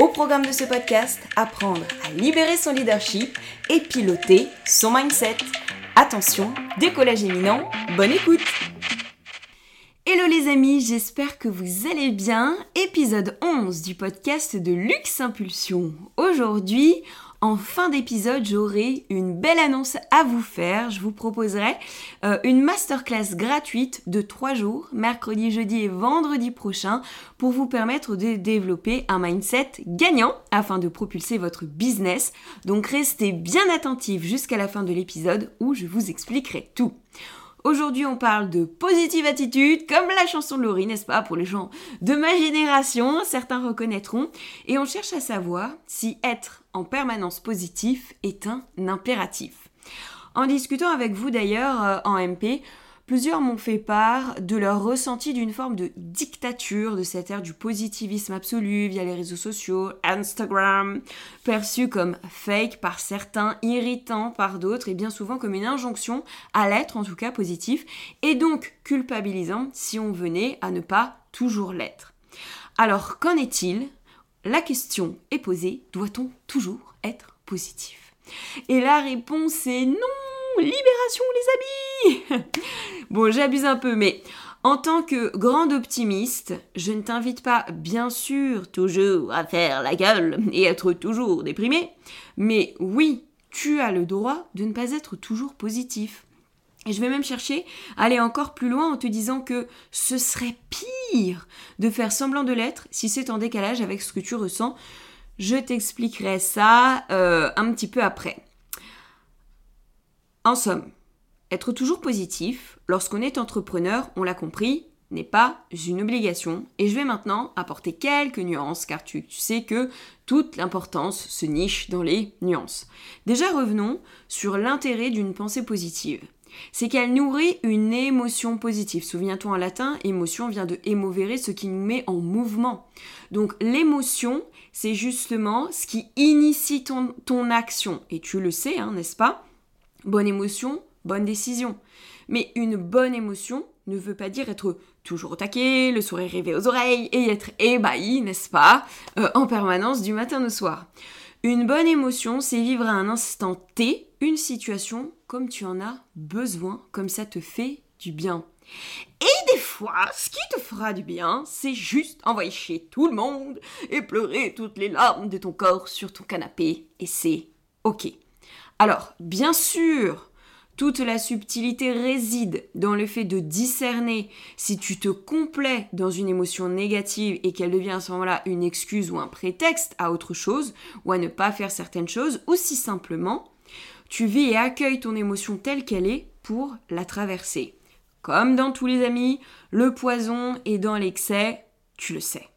Au programme de ce podcast, apprendre à libérer son leadership et piloter son mindset. Attention, décollage éminent, bonne écoute Hello les amis, j'espère que vous allez bien. Épisode 11 du podcast de Luxe Impulsion. Aujourd'hui, en fin d'épisode, j'aurai une belle annonce à vous faire. Je vous proposerai euh, une masterclass gratuite de 3 jours, mercredi, jeudi et vendredi prochain, pour vous permettre de développer un mindset gagnant afin de propulser votre business. Donc restez bien attentifs jusqu'à la fin de l'épisode où je vous expliquerai tout. Aujourd'hui, on parle de positive attitude, comme la chanson de Laurie, n'est-ce pas, pour les gens de ma génération, certains reconnaîtront. Et on cherche à savoir si être en permanence positif est un impératif. En discutant avec vous d'ailleurs euh, en MP, Plusieurs m'ont fait part de leur ressenti d'une forme de dictature de cette ère du positivisme absolu via les réseaux sociaux, Instagram, perçu comme fake par certains, irritant par d'autres et bien souvent comme une injonction à l'être en tout cas positif et donc culpabilisant si on venait à ne pas toujours l'être. Alors qu'en est-il? La question est posée, doit-on toujours être positif? Et la réponse est non libération les amis Bon, j'abuse un peu, mais en tant que grande optimiste, je ne t'invite pas, bien sûr, toujours à faire la gueule et être toujours déprimé, mais oui, tu as le droit de ne pas être toujours positif. Et je vais même chercher à aller encore plus loin en te disant que ce serait pire de faire semblant de l'être si c'est en décalage avec ce que tu ressens. Je t'expliquerai ça euh, un petit peu après. En somme, être toujours positif, lorsqu'on est entrepreneur, on l'a compris, n'est pas une obligation. Et je vais maintenant apporter quelques nuances, car tu, sais que toute l'importance se niche dans les nuances. Déjà revenons sur l'intérêt d'une pensée positive. C'est qu'elle nourrit une émotion positive. Souviens-toi en latin, émotion vient de émovere, ce qui nous met en mouvement. Donc l'émotion, c'est justement ce qui initie ton, action. Et tu le sais, hein, n'est-ce pas? Bonne émotion, bonne décision. Mais une bonne émotion ne veut pas dire être toujours au taquet, le sourire rêvé aux oreilles et être ébahi, n'est-ce pas, euh, en permanence du matin au soir. Une bonne émotion, c'est vivre à un instant T une situation comme tu en as besoin, comme ça te fait du bien. Et des fois, ce qui te fera du bien, c'est juste envoyer chez tout le monde et pleurer toutes les larmes de ton corps sur ton canapé, et c'est ok. Alors, bien sûr, toute la subtilité réside dans le fait de discerner si tu te complais dans une émotion négative et qu'elle devient à ce moment-là une excuse ou un prétexte à autre chose ou à ne pas faire certaines choses, ou si simplement tu vis et accueilles ton émotion telle qu'elle est pour la traverser. Comme dans tous les amis, le poison est dans l'excès, tu le sais.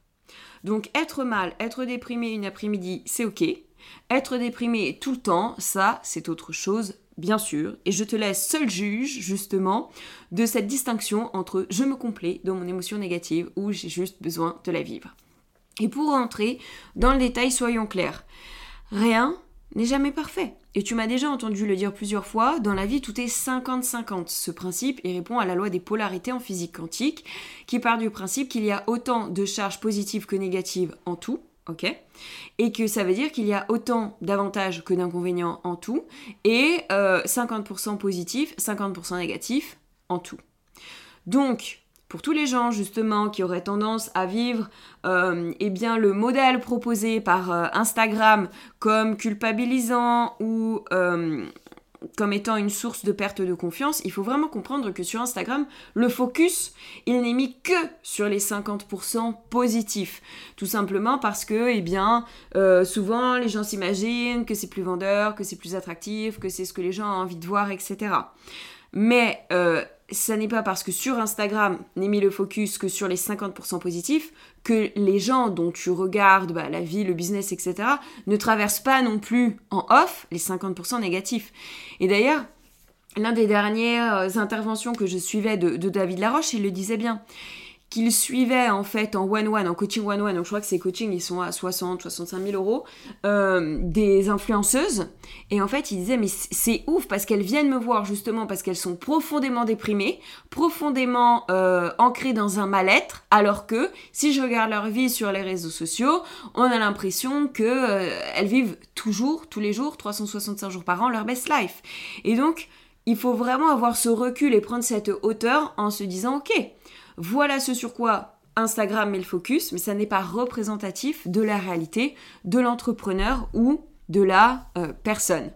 Donc être mal, être déprimé une après-midi, c'est ok. Être déprimé tout le temps, ça, c'est autre chose, bien sûr. Et je te laisse seul juge, justement, de cette distinction entre je me complais dans mon émotion négative ou j'ai juste besoin de la vivre. Et pour rentrer dans le détail, soyons clairs. Rien n'est jamais parfait. Et tu m'as déjà entendu le dire plusieurs fois, dans la vie tout est 50-50. Ce principe, il répond à la loi des polarités en physique quantique, qui part du principe qu'il y a autant de charges positives que négatives en tout, Et que ça veut dire qu'il y a autant d'avantages que d'inconvénients en tout, et 50% positifs, 50% négatifs en tout. Donc, pour tous les gens justement qui auraient tendance à vivre euh, eh bien, le modèle proposé par euh, Instagram comme culpabilisant ou euh, comme étant une source de perte de confiance, il faut vraiment comprendre que sur Instagram, le focus, il n'est mis que sur les 50% positifs. Tout simplement parce que, eh bien, euh, souvent les gens s'imaginent que c'est plus vendeur, que c'est plus attractif, que c'est ce que les gens ont envie de voir, etc. Mais euh, ça n'est pas parce que sur Instagram n'est mis le focus que sur les 50% positifs que les gens dont tu regardes bah, la vie, le business, etc. ne traversent pas non plus en off les 50% négatifs. Et d'ailleurs, l'un des dernières interventions que je suivais de, de David Laroche, il le disait bien qu'il suivait en fait en one-one, en coaching one-one, donc je crois que ces coachings ils sont à 60, 65 000 euros, euh, des influenceuses. Et en fait, il disait, mais c'est ouf parce qu'elles viennent me voir justement parce qu'elles sont profondément déprimées, profondément euh, ancrées dans un mal-être, alors que si je regarde leur vie sur les réseaux sociaux, on a l'impression que euh, elles vivent toujours, tous les jours, 365 jours par an, leur best life. Et donc, il faut vraiment avoir ce recul et prendre cette hauteur en se disant, ok, voilà ce sur quoi Instagram met le focus, mais ça n'est pas représentatif de la réalité de l'entrepreneur ou de la euh, personne.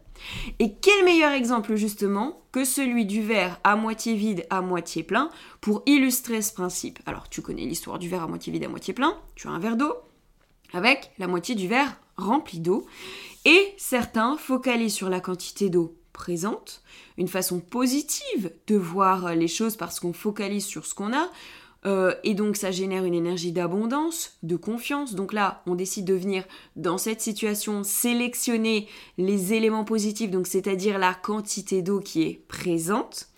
Et quel meilleur exemple justement que celui du verre à moitié vide, à moitié plein, pour illustrer ce principe. Alors tu connais l'histoire du verre à moitié vide, à moitié plein, tu as un verre d'eau avec la moitié du verre rempli d'eau, et certains focalisent sur la quantité d'eau présente, une façon positive de voir les choses parce qu'on focalise sur ce qu'on a. Euh, et donc ça génère une énergie d'abondance, de confiance. Donc là, on décide de venir dans cette situation sélectionner les éléments positifs, donc c'est-à-dire la quantité d'eau qui est présente,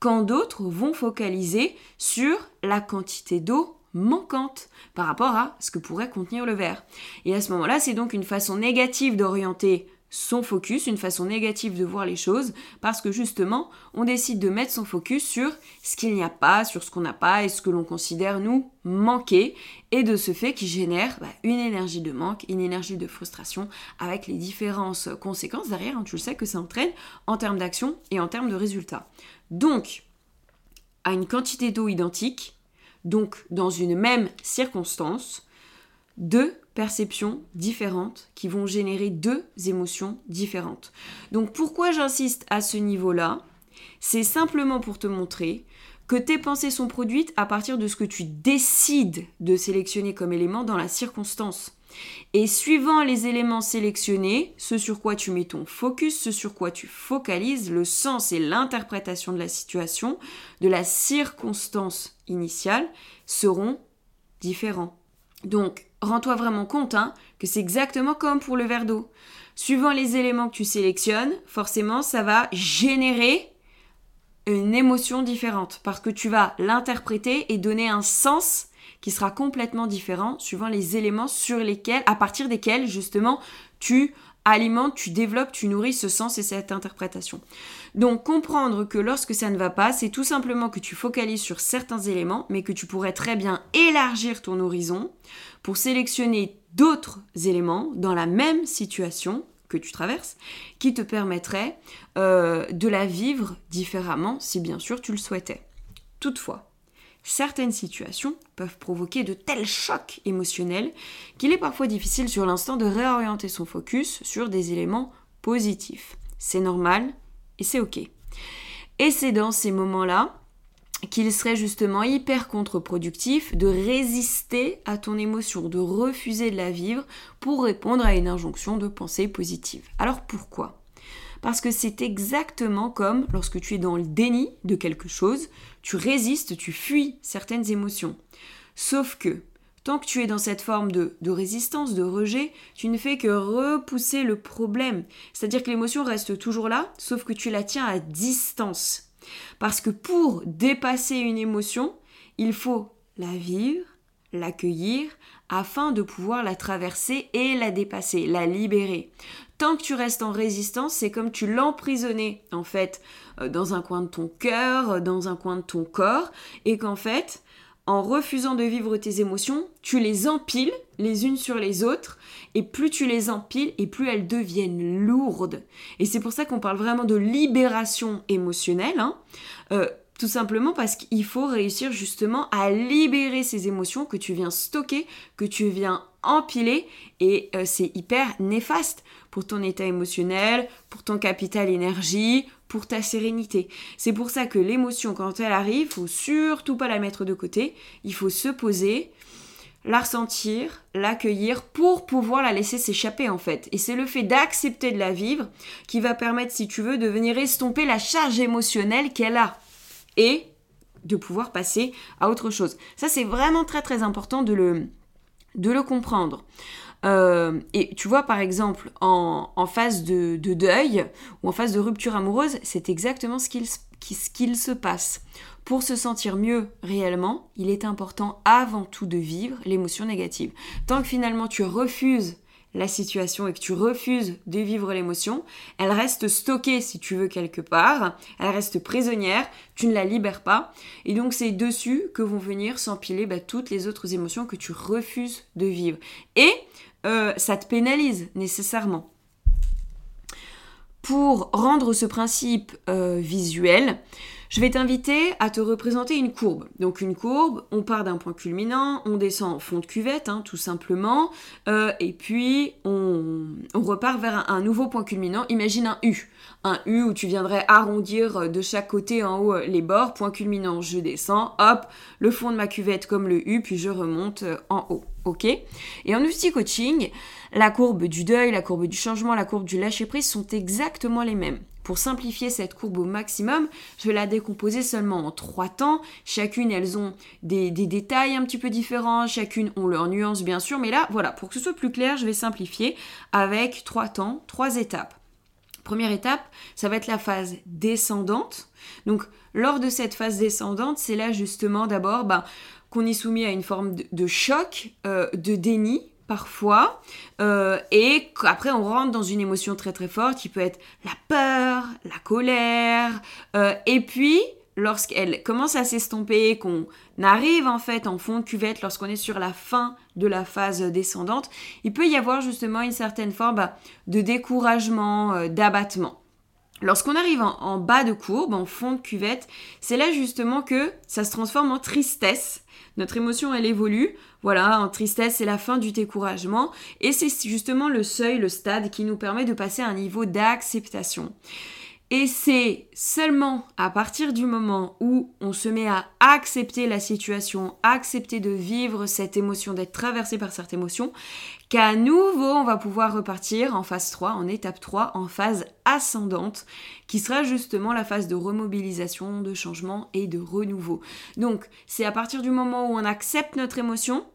quand d'autres vont focaliser sur la quantité d'eau manquante par rapport à ce que pourrait contenir le verre. Et à ce moment-là, c'est donc une façon négative d'orienter son focus, une façon négative de voir les choses, parce que justement, on décide de mettre son focus sur ce qu'il n'y a pas, sur ce qu'on n'a pas et ce que l'on considère nous manquer, et de ce fait qui génère bah, une énergie de manque, une énergie de frustration, avec les différentes conséquences derrière, hein, tu le sais que ça entraîne en termes d'action et en termes de résultats. Donc, à une quantité d'eau identique, donc dans une même circonstance, deux perceptions différentes qui vont générer deux émotions différentes. Donc pourquoi j'insiste à ce niveau-là? C'est simplement pour te montrer que tes pensées sont produites à partir de ce que tu décides de sélectionner comme élément dans la circonstance. Et suivant les éléments sélectionnés, ce sur quoi tu mets ton focus, ce sur quoi tu focalises, le sens et l'interprétation de la situation, de la circonstance initiale, seront différents. Donc, rends-toi vraiment compte hein, que c'est exactement comme pour le verre d'eau. Suivant les éléments que tu sélectionnes, forcément, ça va générer une émotion différente parce que tu vas l'interpréter et donner un sens qui sera complètement différent suivant les éléments sur lesquels, à partir desquels justement tu alimentes, tu développes, tu nourris ce sens et cette interprétation. Donc comprendre que lorsque ça ne va pas, c'est tout simplement que tu focalises sur certains éléments, mais que tu pourrais très bien élargir ton horizon pour sélectionner d'autres éléments dans la même situation que tu traverses, qui te permettraient euh, de la vivre différemment si bien sûr tu le souhaitais. Toutefois, certaines situations peuvent provoquer de tels chocs émotionnels qu'il est parfois difficile sur l'instant de réorienter son focus sur des éléments positifs. C'est normal et c'est ok. Et c'est dans ces moments-là qu'il serait justement hyper contre-productif de résister à ton émotion, de refuser de la vivre pour répondre à une injonction de pensée positive. Alors pourquoi? Parce que c'est exactement comme lorsque tu es dans le déni de quelque chose, tu résistes, tu fuis certaines émotions. Sauf que tant que tu es dans cette forme de, résistance, de rejet, tu ne fais que repousser le problème. C'est-à-dire que l'émotion reste toujours là, sauf que tu la tiens à distance. Parce que pour dépasser une émotion, il faut la vivre, l'accueillir, afin de pouvoir la traverser et la dépasser, la libérer tant que tu restes en résistance, c'est comme tu l'emprisonnais en fait euh, dans un coin de ton cœur, euh, dans un coin de ton corps, et qu'en fait, en refusant de vivre tes émotions, tu les empiles les unes sur les autres, et plus tu les empiles, et plus elles deviennent lourdes. Et c'est pour ça qu'on parle vraiment de libération émotionnelle. Hein. Euh, tout simplement parce qu'il faut réussir justement à libérer ces émotions que tu viens stocker, que tu viens empiler, et c'est hyper néfaste pour ton état émotionnel, pour ton capital énergie, pour ta sérénité. C'est pour ça que l'émotion, quand elle arrive, faut surtout pas la mettre de côté. Il faut se poser, la ressentir, l'accueillir pour pouvoir la laisser s'échapper en fait. Et c'est le fait d'accepter de la vivre qui va permettre, si tu veux, de venir estomper la charge émotionnelle qu'elle a. Et de pouvoir passer à autre chose. Ça, c'est vraiment très très important de le, comprendre. Euh, et tu vois, par exemple, en, phase de, deuil ou en phase de rupture amoureuse, c'est exactement ce qu'il se passe. Pour se sentir mieux réellement, il est important avant tout de vivre l'émotion négative. Tant que finalement tu refuses la situation et que tu refuses de vivre l'émotion, elle reste stockée si tu veux quelque part, elle reste prisonnière, tu ne la libères pas, et donc c'est dessus que vont venir s'empiler bah, toutes les autres émotions que tu refuses de vivre. Et euh, ça te pénalise nécessairement. Pour rendre ce principe euh, visuel, je vais t'inviter à te représenter une courbe. Donc une courbe, on part d'un point culminant, on descend en fond de cuvette, hein, tout simplement, euh, et puis on, repart vers un, nouveau point culminant. Imagine un U. Un U où tu viendrais arrondir de chaque côté en haut les bords, point culminant, je descends, hop, le fond de ma cuvette comme le U, puis je remonte en haut. Ok? Et en outil coaching, la courbe du deuil, la courbe du changement, la courbe du lâcher-prise sont exactement les mêmes. Pour simplifier cette courbe au maximum, je vais la décomposer seulement en trois temps. Chacune, elles ont des, détails un petit peu différents, chacune ont leurs nuances bien sûr, mais là, voilà, pour que ce soit plus clair, je vais simplifier avec trois temps, trois étapes. Première étape, ça va être la phase descendante. Donc, lors de cette phase descendante, c'est là justement d'abord ben, qu'on est soumis à une forme de, choc, euh, de déni, parfois, euh, et après on rentre dans une émotion très très forte qui peut être la peur, la colère, euh, et puis lorsqu'elle commence à s'estomper, qu'on arrive en fait en fond de cuvette, lorsqu'on est sur la fin de la phase descendante, il peut y avoir justement une certaine forme bah, de découragement, euh, d'abattement. Lorsqu'on arrive en, bas de courbe, en fond de cuvette, c'est là justement que ça se transforme en tristesse. Notre émotion, elle évolue. Voilà, en tristesse, c'est la fin du découragement. Et c'est justement le seuil, le stade qui nous permet de passer à un niveau d'acceptation. Et c'est seulement à partir du moment où on se met à accepter la situation, accepter de vivre cette émotion, d'être traversé par cette émotion, qu'à nouveau on va pouvoir repartir en phase 3, en étape 3, en phase ascendante, qui sera justement la phase de remobilisation, de changement et de renouveau. Donc c'est à partir du moment où on accepte notre émotion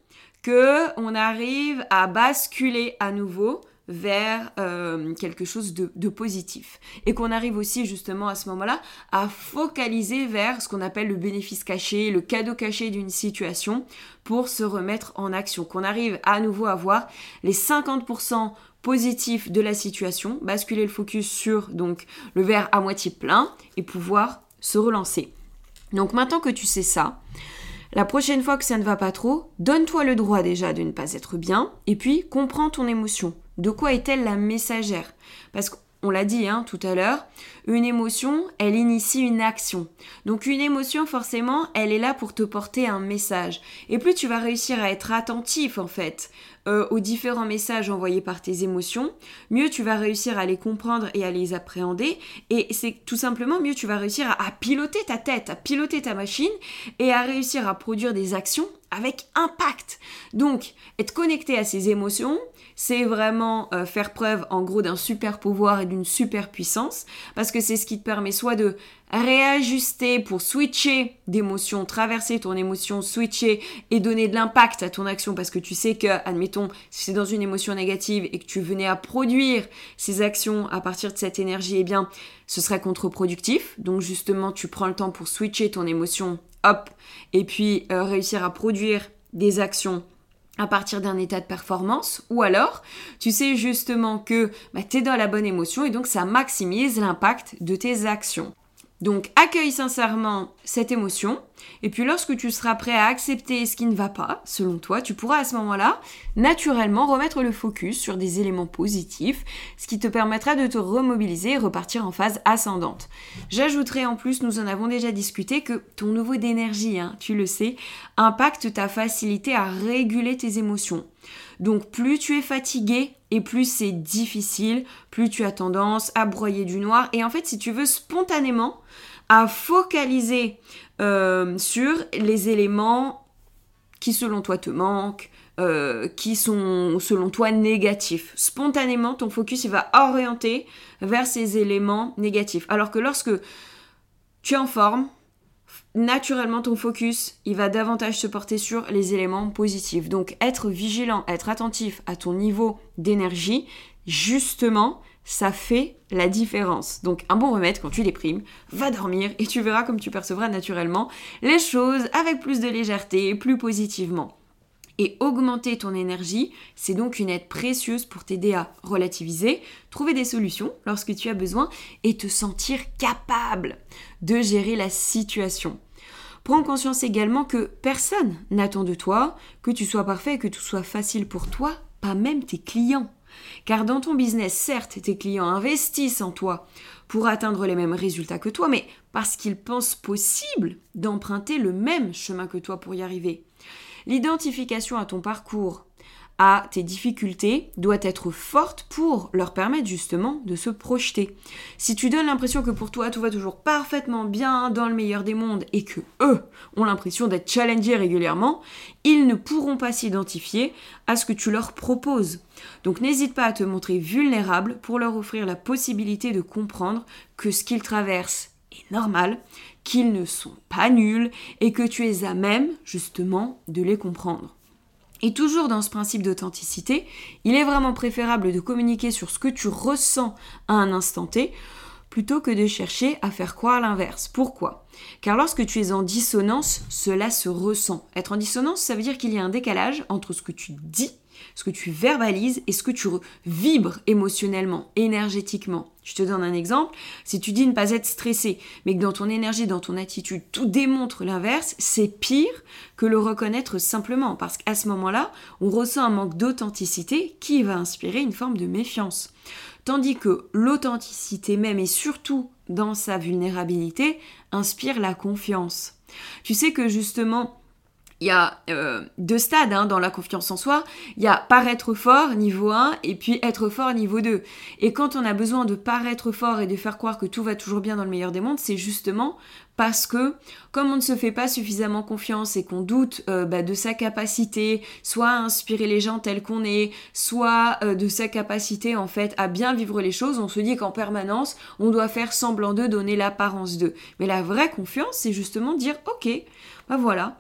que on arrive à basculer à nouveau vers euh, quelque chose de, positif. Et qu'on arrive aussi justement à ce moment-là à focaliser vers ce qu'on appelle le bénéfice caché, le cadeau caché d'une situation pour se remettre en action. Qu'on arrive à nouveau à voir les 50% positifs de la situation, basculer le focus sur donc le verre à moitié plein et pouvoir se relancer. Donc maintenant que tu sais ça, la prochaine fois que ça ne va pas trop, donne-toi le droit déjà de ne pas être bien et puis comprends ton émotion. De quoi est-elle la messagère? Parce qu'on l'a dit hein, tout à l'heure, une émotion, elle initie une action. Donc une émotion, forcément, elle est là pour te porter un message. Et plus tu vas réussir à être attentif, en fait, euh, aux différents messages envoyés par tes émotions, mieux tu vas réussir à les comprendre et à les appréhender. Et c'est tout simplement mieux tu vas réussir à piloter ta tête, à piloter ta machine et à réussir à produire des actions avec impact. Donc, être connecté à ses émotions, c'est vraiment euh, faire preuve en gros d'un super pouvoir et d'une super puissance, parce que c'est ce qui te permet soit de réajuster pour switcher d'émotion, traverser ton émotion, switcher et donner de l'impact à ton action, parce que tu sais que, admettons, si c'est dans une émotion négative et que tu venais à produire ces actions à partir de cette énergie, eh bien, ce serait contre-productif. Donc justement, tu prends le temps pour switcher ton émotion, hop, et puis euh, réussir à produire des actions à partir d'un état de performance, ou alors tu sais justement que bah, tu es dans la bonne émotion et donc ça maximise l'impact de tes actions. Donc accueille sincèrement cette émotion et puis lorsque tu seras prêt à accepter ce qui ne va pas, selon toi, tu pourras à ce moment-là naturellement remettre le focus sur des éléments positifs, ce qui te permettra de te remobiliser et repartir en phase ascendante. J'ajouterai en plus, nous en avons déjà discuté, que ton niveau d'énergie, hein, tu le sais, impacte ta facilité à réguler tes émotions. Donc plus tu es fatigué et plus c'est difficile, plus tu as tendance à broyer du noir. Et en fait, si tu veux spontanément, à focaliser euh, sur les éléments qui selon toi te manquent, euh, qui sont selon toi négatifs. Spontanément, ton focus va orienter vers ces éléments négatifs. Alors que lorsque tu es en forme, naturellement ton focus, il va davantage se porter sur les éléments positifs. Donc être vigilant, être attentif à ton niveau d'énergie, justement, ça fait la différence. Donc un bon remède quand tu déprimes, va dormir et tu verras comme tu percevras naturellement les choses avec plus de légèreté, plus positivement. Et augmenter ton énergie, c'est donc une aide précieuse pour t'aider à relativiser, trouver des solutions lorsque tu as besoin et te sentir capable de gérer la situation. Prends conscience également que personne n'attend de toi que tu sois parfait que tout soit facile pour toi, pas même tes clients. Car dans ton business, certes, tes clients investissent en toi pour atteindre les mêmes résultats que toi, mais parce qu'ils pensent possible d'emprunter le même chemin que toi pour y arriver. L'identification à ton parcours, à tes difficultés doit être forte pour leur permettre justement de se projeter. Si tu donnes l'impression que pour toi tout va toujours parfaitement bien dans le meilleur des mondes et que eux ont l'impression d'être challengés régulièrement, ils ne pourront pas s'identifier à ce que tu leur proposes. Donc n'hésite pas à te montrer vulnérable pour leur offrir la possibilité de comprendre que ce qu'ils traversent est normal, qu'ils ne sont pas nuls et que tu es à même justement de les comprendre. Et toujours dans ce principe d'authenticité, il est vraiment préférable de communiquer sur ce que tu ressens à un instant T plutôt que de chercher à faire croire l'inverse. Pourquoi? Car lorsque tu es en dissonance, cela se ressent. Être en dissonance, ça veut dire qu'il y a un décalage entre ce que tu dis ce que tu verbalises et ce que tu vibres émotionnellement, énergétiquement. Je te donne un exemple. Si tu dis ne pas être stressé, mais que dans ton énergie, dans ton attitude, tout démontre l'inverse, c'est pire que le reconnaître simplement. Parce qu'à ce moment-là, on ressent un manque d'authenticité qui va inspirer une forme de méfiance. Tandis que l'authenticité même et surtout dans sa vulnérabilité inspire la confiance. Tu sais que justement, il y a euh, deux stades hein, dans la confiance en soi. Il y a paraître fort niveau 1 et puis être fort niveau 2. Et quand on a besoin de paraître fort et de faire croire que tout va toujours bien dans le meilleur des mondes, c'est justement parce que comme on ne se fait pas suffisamment confiance et qu'on doute euh, bah, de sa capacité soit à inspirer les gens tels qu'on est, soit euh, de sa capacité en fait à bien vivre les choses, on se dit qu'en permanence on doit faire semblant de donner l'apparence d'eux. Mais la vraie confiance, c'est justement dire ok, bah voilà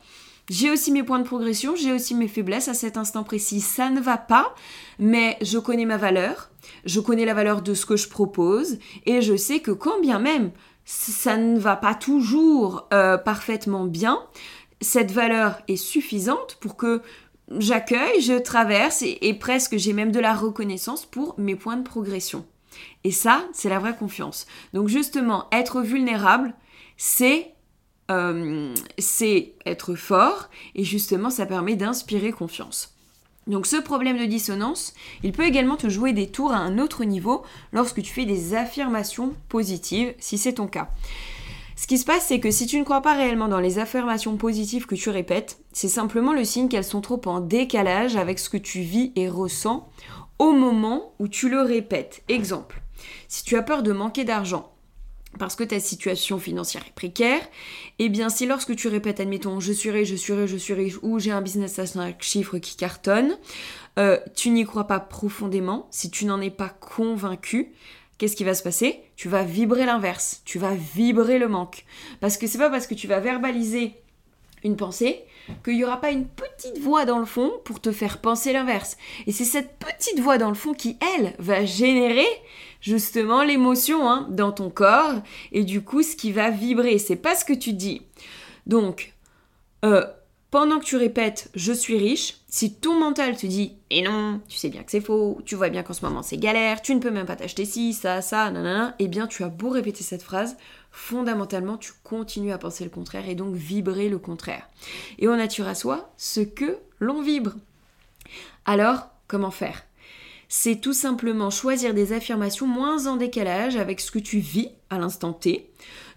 j'ai aussi mes points de progression, j'ai aussi mes faiblesses à cet instant précis. Ça ne va pas, mais je connais ma valeur, je connais la valeur de ce que je propose, et je sais que quand bien même ça ne va pas toujours euh, parfaitement bien, cette valeur est suffisante pour que j'accueille, je traverse et, et presque j'ai même de la reconnaissance pour mes points de progression. Et ça, c'est la vraie confiance. Donc justement, être vulnérable, c'est euh, c'est être fort et justement ça permet d'inspirer confiance. Donc ce problème de dissonance, il peut également te jouer des tours à un autre niveau lorsque tu fais des affirmations positives, si c'est ton cas. Ce qui se passe, c'est que si tu ne crois pas réellement dans les affirmations positives que tu répètes, c'est simplement le signe qu'elles sont trop en décalage avec ce que tu vis et ressens au moment où tu le répètes. Exemple, si tu as peur de manquer d'argent, parce que ta situation financière est précaire, eh bien si lorsque tu répètes, admettons, je suis riche, je suis riche, je suis riche, ou j'ai un business à 5 chiffres qui cartonne, euh, tu n'y crois pas profondément, si tu n'en es pas convaincu, qu'est-ce qui va se passer? Tu vas vibrer l'inverse, tu vas vibrer le manque. Parce que c'est pas parce que tu vas verbaliser une pensée qu'il n'y aura pas une petite voix dans le fond pour te faire penser l'inverse. Et c'est cette petite voix dans le fond qui, elle, va générer justement l'émotion hein, dans ton corps et du coup ce qui va vibrer. C'est pas ce que tu dis. Donc, euh, pendant que tu répètes je suis riche, si ton mental te dit et non, tu sais bien que c'est faux, tu vois bien qu'en ce moment c'est galère, tu ne peux même pas t'acheter ci, ça, ça, nanana, eh bien tu as beau répéter cette phrase, fondamentalement tu continues à penser le contraire et donc vibrer le contraire. Et on attire à soi ce que l'on vibre. Alors, comment faire? C'est tout simplement choisir des affirmations moins en décalage avec ce que tu vis à l'instant T,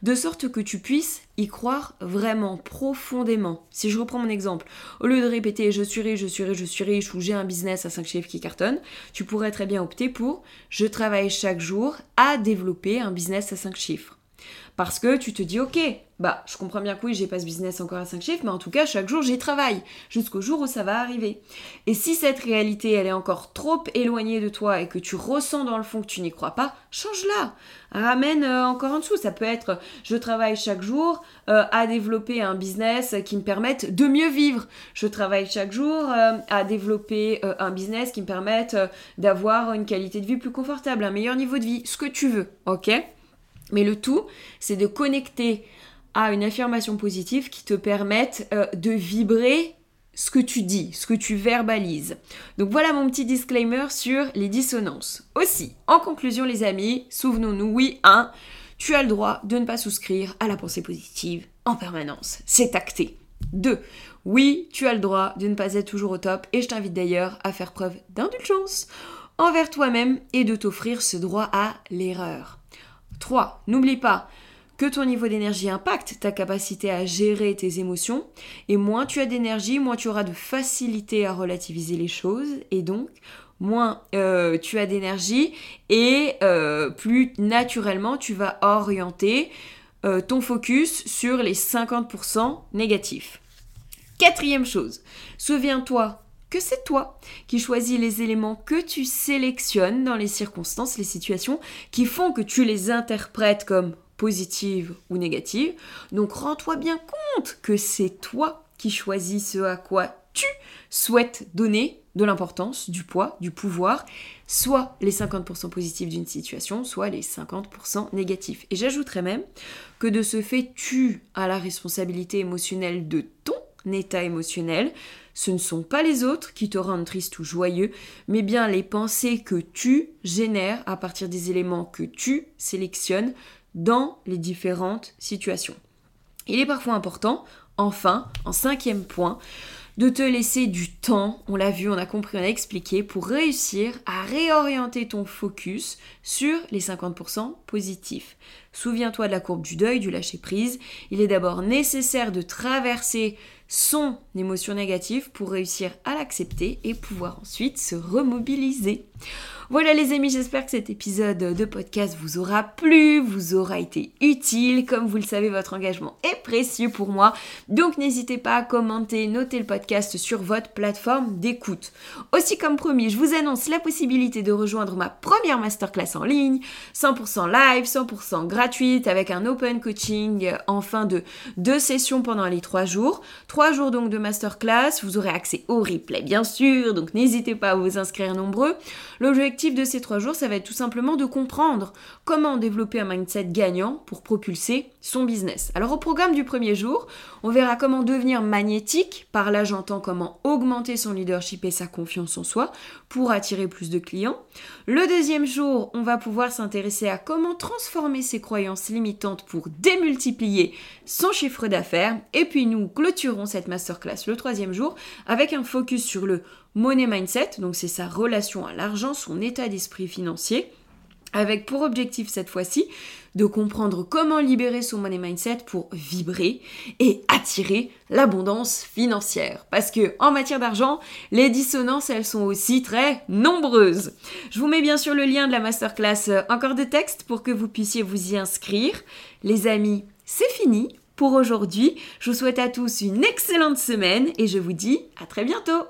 de sorte que tu puisses y croire vraiment profondément. Si je reprends mon exemple, au lieu de répéter je suis riche, je suis riche, je suis riche ou j'ai un business à 5 chiffres qui cartonne, tu pourrais très bien opter pour je travaille chaque jour à développer un business à 5 chiffres. Parce que tu te dis ok, bah, je comprends bien que oui, j'ai pas ce business encore à 5 chiffres, mais en tout cas, chaque jour, j'y travaille, jusqu'au jour où ça va arriver. Et si cette réalité, elle est encore trop éloignée de toi et que tu ressens dans le fond que tu n'y crois pas, change-la. Ramène euh, encore en dessous. Ça peut être, je travaille chaque jour euh, à développer un business qui me permette de mieux vivre. Je travaille chaque jour euh, à développer un business qui me permette d'avoir une qualité de vie plus confortable, un meilleur niveau de vie, ce que tu veux, ok? Mais le tout, c'est de connecter à une affirmation positive qui te permette euh, de vibrer ce que tu dis, ce que tu verbalises. Donc voilà mon petit disclaimer sur les dissonances. Aussi, en conclusion les amis, souvenons-nous, oui, 1, tu as le droit de ne pas souscrire à la pensée positive en permanence. C'est acté. 2. Oui, tu as le droit de ne pas être toujours au top et je t'invite d'ailleurs à faire preuve d'indulgence envers toi-même et de t'offrir ce droit à l'erreur. 3. N'oublie pas, que ton niveau d'énergie impacte ta capacité à gérer tes émotions. Et moins tu as d'énergie, moins tu auras de facilité à relativiser les choses. Et donc, moins euh, tu as d'énergie et euh, plus naturellement tu vas orienter euh, ton focus sur les 50% négatifs. Quatrième chose, souviens-toi que c'est toi qui choisis les éléments que tu sélectionnes dans les circonstances, les situations qui font que tu les interprètes comme positive ou négative. Donc rends-toi bien compte que c'est toi qui choisis ce à quoi tu souhaites donner de l'importance, du poids, du pouvoir, soit les 50% positifs d'une situation, soit les 50% négatifs. Et j'ajouterais même que de ce fait, tu as la responsabilité émotionnelle de ton état émotionnel. Ce ne sont pas les autres qui te rendent triste ou joyeux, mais bien les pensées que tu génères à partir des éléments que tu sélectionnes dans les différentes situations. Il est parfois important, enfin, en cinquième point, de te laisser du temps, on l'a vu, on a compris, on a expliqué, pour réussir à réorienter ton focus sur les 50% positifs. Souviens-toi de la courbe du deuil, du lâcher-prise. Il est d'abord nécessaire de traverser son émotion négative pour réussir à l'accepter et pouvoir ensuite se remobiliser. Voilà les amis, j'espère que cet épisode de podcast vous aura plu, vous aura été utile. Comme vous le savez, votre engagement est précieux pour moi. Donc n'hésitez pas à commenter, noter le podcast sur votre plateforme d'écoute. Aussi comme promis, je vous annonce la possibilité de rejoindre ma première masterclass en ligne, 100% live, 100% gratuite, avec un open coaching en fin de deux sessions pendant les trois jours. Trois jours donc de masterclass, vous aurez accès au replay bien sûr, donc n'hésitez pas à vous inscrire nombreux. L'objectif de ces trois jours, ça va être tout simplement de comprendre comment développer un mindset gagnant pour propulser son business. Alors au programme du premier jour, on verra comment devenir magnétique, par là j'entends comment augmenter son leadership et sa confiance en soi pour attirer plus de clients. Le deuxième jour, on va pouvoir s'intéresser à comment transformer ses croyances limitantes pour démultiplier son chiffre d'affaires. Et puis nous clôturons cette masterclass le troisième jour avec un focus sur le money mindset, donc c'est sa relation à l'argent, son état d'esprit financier, avec pour objectif cette fois-ci de comprendre comment libérer son money mindset pour vibrer et attirer l'abondance financière. Parce que en matière d'argent, les dissonances, elles sont aussi très nombreuses. Je vous mets bien sûr le lien de la masterclass euh, encore de texte pour que vous puissiez vous y inscrire. Les amis, c'est fini pour aujourd'hui. Je vous souhaite à tous une excellente semaine et je vous dis à très bientôt.